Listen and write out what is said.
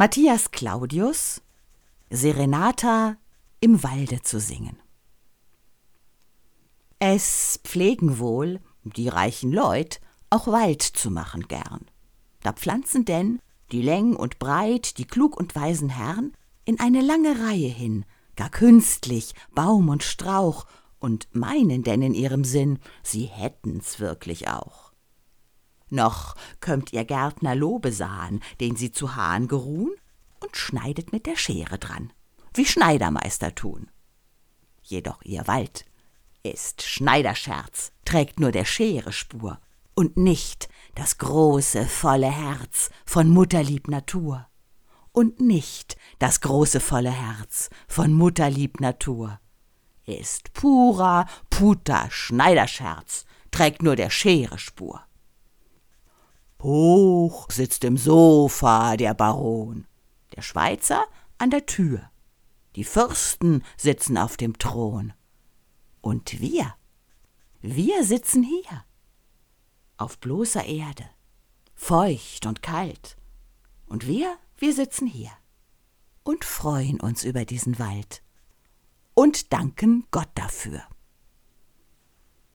Matthias Claudius Serenata im Walde zu singen. Es pflegen wohl die reichen Leut auch Wald zu machen gern. Da pflanzen denn die Läng und Breit, die klug und weisen Herren, in eine lange Reihe hin, gar künstlich, Baum und Strauch, und meinen denn in ihrem Sinn, sie hätten's wirklich auch. Noch kömmt ihr Gärtner Lobe sahen, den sie zu Hahn geruhn, und schneidet mit der Schere dran, wie Schneidermeister tun. Jedoch ihr Wald ist Schneiderscherz, trägt nur der Schere Spur und nicht das große, volle Herz von mutterlieb Natur. Und nicht das große, volle Herz von mutterlieb Natur. Ist purer, puter Schneiderscherz, trägt nur der Schere Spur. Hoch sitzt im Sofa der Baron, der Schweizer an der Tür, die Fürsten sitzen auf dem Thron. Und wir, wir sitzen hier, auf bloßer Erde, feucht und kalt. Und wir, wir sitzen hier. Und freuen uns über diesen Wald. Und danken Gott dafür.